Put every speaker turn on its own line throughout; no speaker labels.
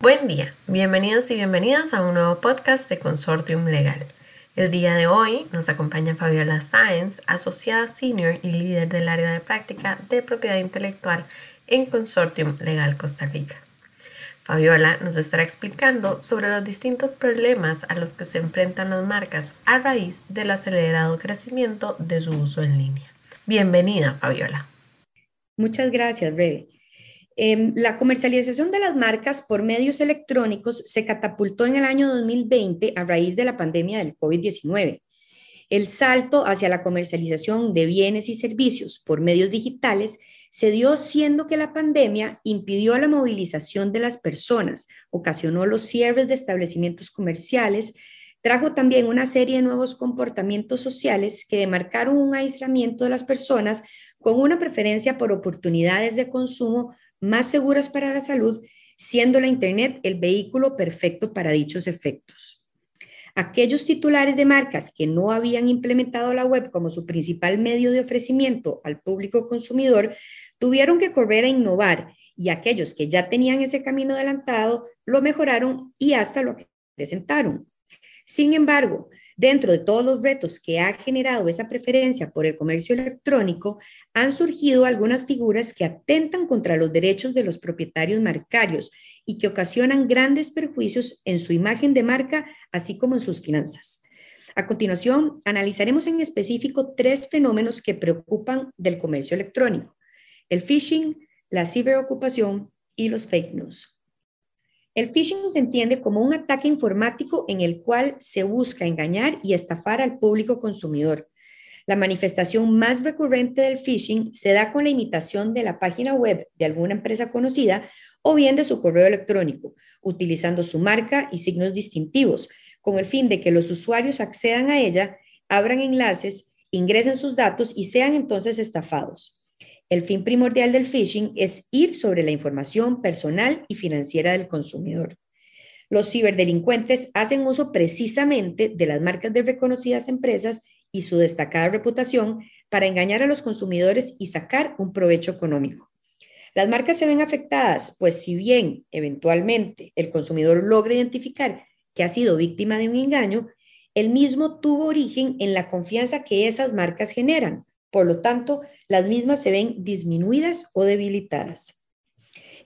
Buen día, bienvenidos y bienvenidas a un nuevo podcast de Consortium Legal. El día de hoy nos acompaña Fabiola Sáenz, asociada senior y líder del área de práctica de propiedad intelectual en Consortium Legal Costa Rica. Fabiola nos estará explicando sobre los distintos problemas a los que se enfrentan las marcas a raíz del acelerado crecimiento de su uso en línea. Bienvenida, Fabiola.
Muchas gracias, Rebe. Em, la comercialización de las marcas por medios electrónicos se catapultó en el año 2020 a raíz de la pandemia del COVID-19. El salto hacia la comercialización de bienes y servicios por medios digitales se dio siendo que la pandemia impidió la movilización de las personas, ocasionó los cierres de establecimientos comerciales, trajo también una serie de nuevos comportamientos sociales que demarcaron un aislamiento de las personas con una preferencia por oportunidades de consumo más seguras para la salud, siendo la Internet el vehículo perfecto para dichos efectos. Aquellos titulares de marcas que no habían implementado la web como su principal medio de ofrecimiento al público consumidor tuvieron que correr a innovar y aquellos que ya tenían ese camino adelantado lo mejoraron y hasta lo presentaron. Sin embargo, Dentro de todos los retos que ha generado esa preferencia por el comercio electrónico, han surgido algunas figuras que atentan contra los derechos de los propietarios marcarios y que ocasionan grandes perjuicios en su imagen de marca, así como en sus finanzas. A continuación, analizaremos en específico tres fenómenos que preocupan del comercio electrónico, el phishing, la ciberocupación y los fake news. El phishing se entiende como un ataque informático en el cual se busca engañar y estafar al público consumidor. La manifestación más recurrente del phishing se da con la imitación de la página web de alguna empresa conocida o bien de su correo electrónico, utilizando su marca y signos distintivos, con el fin de que los usuarios accedan a ella, abran enlaces, ingresen sus datos y sean entonces estafados. El fin primordial del phishing es ir sobre la información personal y financiera del consumidor. Los ciberdelincuentes hacen uso precisamente de las marcas de reconocidas empresas y su destacada reputación para engañar a los consumidores y sacar un provecho económico. Las marcas se ven afectadas, pues si bien eventualmente el consumidor logra identificar que ha sido víctima de un engaño, el mismo tuvo origen en la confianza que esas marcas generan, por lo tanto, las mismas se ven disminuidas o debilitadas.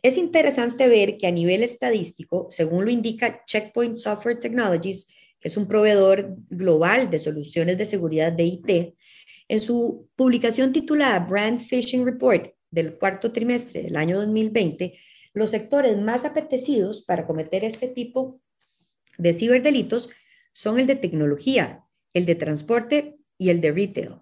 Es interesante ver que a nivel estadístico, según lo indica Checkpoint Software Technologies, que es un proveedor global de soluciones de seguridad de IT, en su publicación titulada Brand Phishing Report del cuarto trimestre del año 2020, los sectores más apetecidos para cometer este tipo de ciberdelitos son el de tecnología, el de transporte y el de retail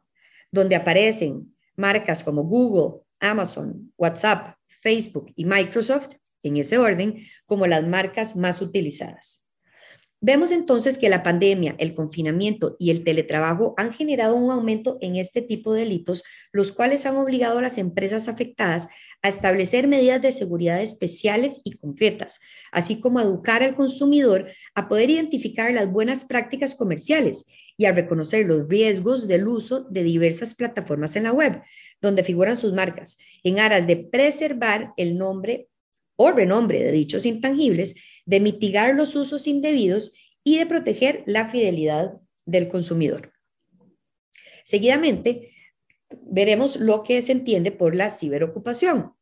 donde aparecen marcas como Google, Amazon, WhatsApp, Facebook y Microsoft, en ese orden, como las marcas más utilizadas. Vemos entonces que la pandemia, el confinamiento y el teletrabajo han generado un aumento en este tipo de delitos, los cuales han obligado a las empresas afectadas a establecer medidas de seguridad especiales y concretas, así como a educar al consumidor a poder identificar las buenas prácticas comerciales y a reconocer los riesgos del uso de diversas plataformas en la web, donde figuran sus marcas, en aras de preservar el nombre o renombre de dichos intangibles, de mitigar los usos indebidos y de proteger la fidelidad del consumidor. Seguidamente, veremos lo que se entiende por la ciberocupación.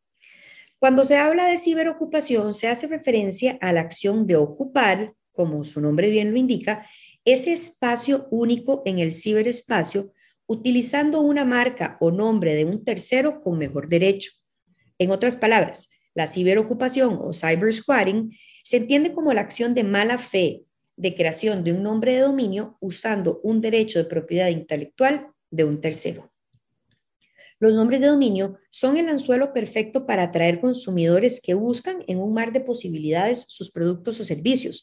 Cuando se habla de ciberocupación, se hace referencia a la acción de ocupar, como su nombre bien lo indica, ese espacio único en el ciberespacio utilizando una marca o nombre de un tercero con mejor derecho. En otras palabras, la ciberocupación o cybersquatting se entiende como la acción de mala fe de creación de un nombre de dominio usando un derecho de propiedad intelectual de un tercero. Los nombres de dominio son el anzuelo perfecto para atraer consumidores que buscan en un mar de posibilidades sus productos o servicios,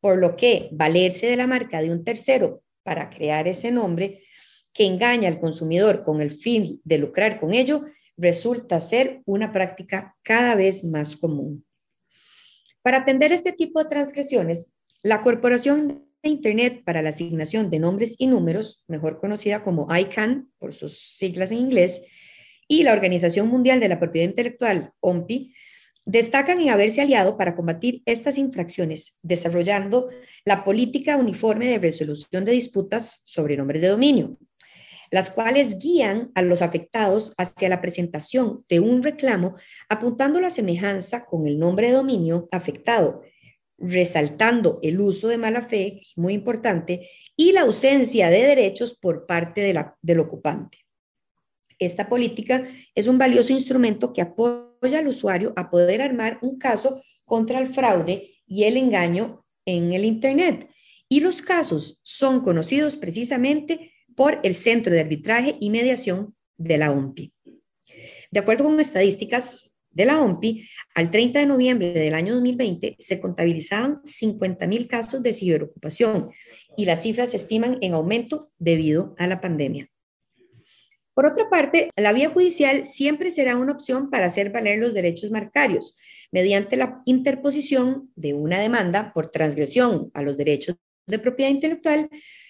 por lo que valerse de la marca de un tercero para crear ese nombre que engaña al consumidor con el fin de lucrar con ello resulta ser una práctica cada vez más común. Para atender este tipo de transgresiones, la Corporación de Internet para la Asignación de Nombres y Números, mejor conocida como ICANN por sus siglas en inglés, y la Organización Mundial de la Propiedad Intelectual, OMPI, destacan en haberse aliado para combatir estas infracciones, desarrollando la política uniforme de resolución de disputas sobre nombres de dominio, las cuales guían a los afectados hacia la presentación de un reclamo apuntando la semejanza con el nombre de dominio afectado, resaltando el uso de mala fe, es muy importante, y la ausencia de derechos por parte del ocupante. Esta política es un valioso instrumento que apoya al usuario a poder armar un caso contra el fraude y el engaño en el Internet. Y los casos son conocidos precisamente por el Centro de Arbitraje y Mediación de la OMPI. De acuerdo con estadísticas de la OMPI, al 30 de noviembre del año 2020 se contabilizaban 50.000 casos de ciberocupación y las cifras se estiman en aumento debido a la pandemia. Por otra parte, la vía judicial siempre será una opción para hacer valer los derechos marcarios mediante la interposición de una demanda por transgresión a los derechos de propiedad intelectual,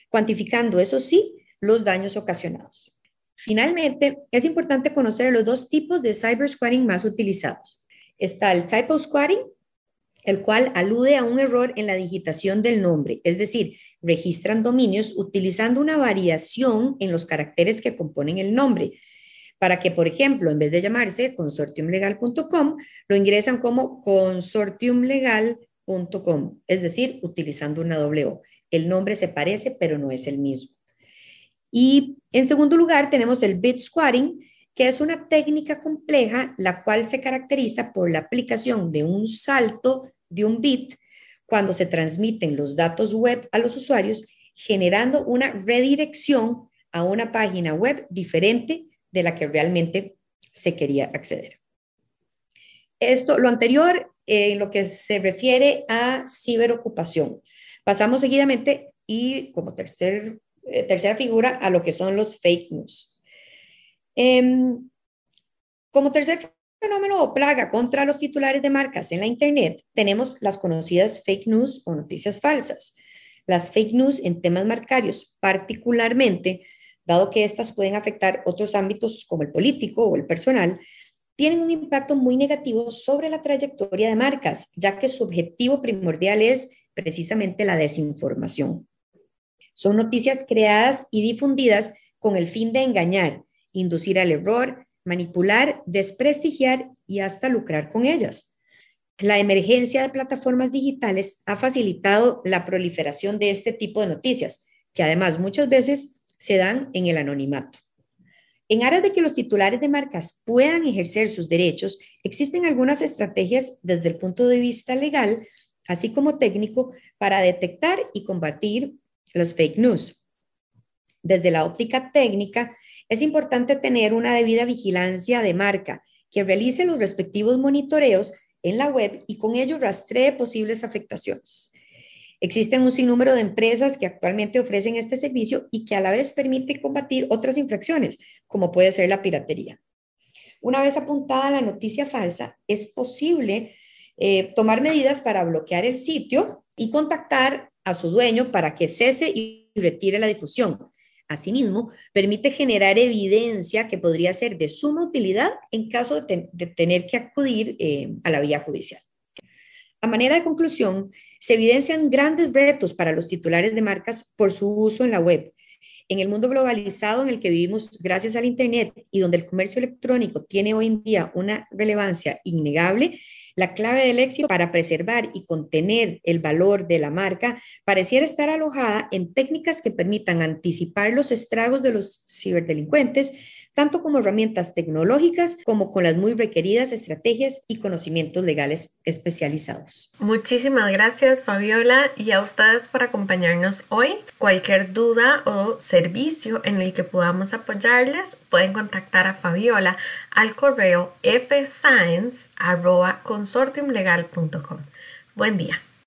cuantificando, eso sí, los daños ocasionados. Finalmente, es importante conocer los dos tipos de cyber squatting más utilizados. Está el typo squatting, el cual alude a un error en la digitación del nombre, es decir, registran dominios utilizando una variación en los caracteres que componen el nombre, para que, por ejemplo, en vez de llamarse consortiumlegal.com, lo ingresan como consortiumlegal.com, es decir, utilizando una doble O. El nombre se parece, pero no es el mismo. Y en segundo lugar, tenemos el bit squatting, que es una técnica compleja, la cual se caracteriza por la aplicación de un salto de un bit cuando se transmiten los datos web a los usuarios, generando una redirección a una página web diferente de la que realmente se quería acceder. Esto, lo anterior, en lo que se refiere a ciberocupación. Pasamos seguidamente y como tercer, eh, tercera figura a lo que son los fake news. Em, como tercer fenómeno o plaga contra los titulares de marcas en la Internet, tenemos las conocidas fake news o noticias falsas. Las fake news en temas marcarios, particularmente, dado que estas pueden afectar otros ámbitos como el político o el personal, tienen un impacto muy negativo sobre la trayectoria de marcas, ya que su objetivo primordial es precisamente la desinformación. Son noticias creadas y difundidas con el fin de engañar, inducir al error, manipular, desprestigiar y hasta lucrar con ellas. La emergencia de plataformas digitales ha facilitado la proliferación de este tipo de noticias, que además muchas veces se dan en el anonimato. En aras de que los titulares de marcas puedan ejercer sus derechos, existen algunas estrategias desde el punto de vista legal, así como técnico, para detectar y combatir los fake news. Desde la óptica técnica, es importante tener una debida vigilancia de marca que realice los respectivos monitoreos en la web y con ello rastree posibles afectaciones. Existen un sinnúmero de empresas que actualmente ofrecen este servicio y que a la vez permite combatir otras infracciones, como puede ser la piratería. Una vez apuntada la noticia falsa, es posible eh, tomar medidas para bloquear el sitio y contactar a su dueño para que cese y retire la difusión. Asimismo, permite generar evidencia que podría ser de suma utilidad en caso de, tener que acudir eh, a la vía judicial. A manera de conclusión, se evidencian grandes retos para los titulares de marcas por su uso en la web. En el mundo globalizado en el que vivimos gracias al Internet y donde el comercio electrónico tiene hoy en día una relevancia innegable, la clave del éxito para preservar y contener el valor de la marca pareciera estar alojada en técnicas que permitan anticipar los estragos de los ciberdelincuentes, tanto como herramientas tecnológicas como con las muy requeridas estrategias y conocimientos legales especializados.
Muchísimas gracias Fabiola y a ustedes por acompañarnos hoy. Cualquier duda o servicio en el que podamos apoyarles pueden contactar a Fabiola al correo fscience.consortiumlegal.com. Buen día.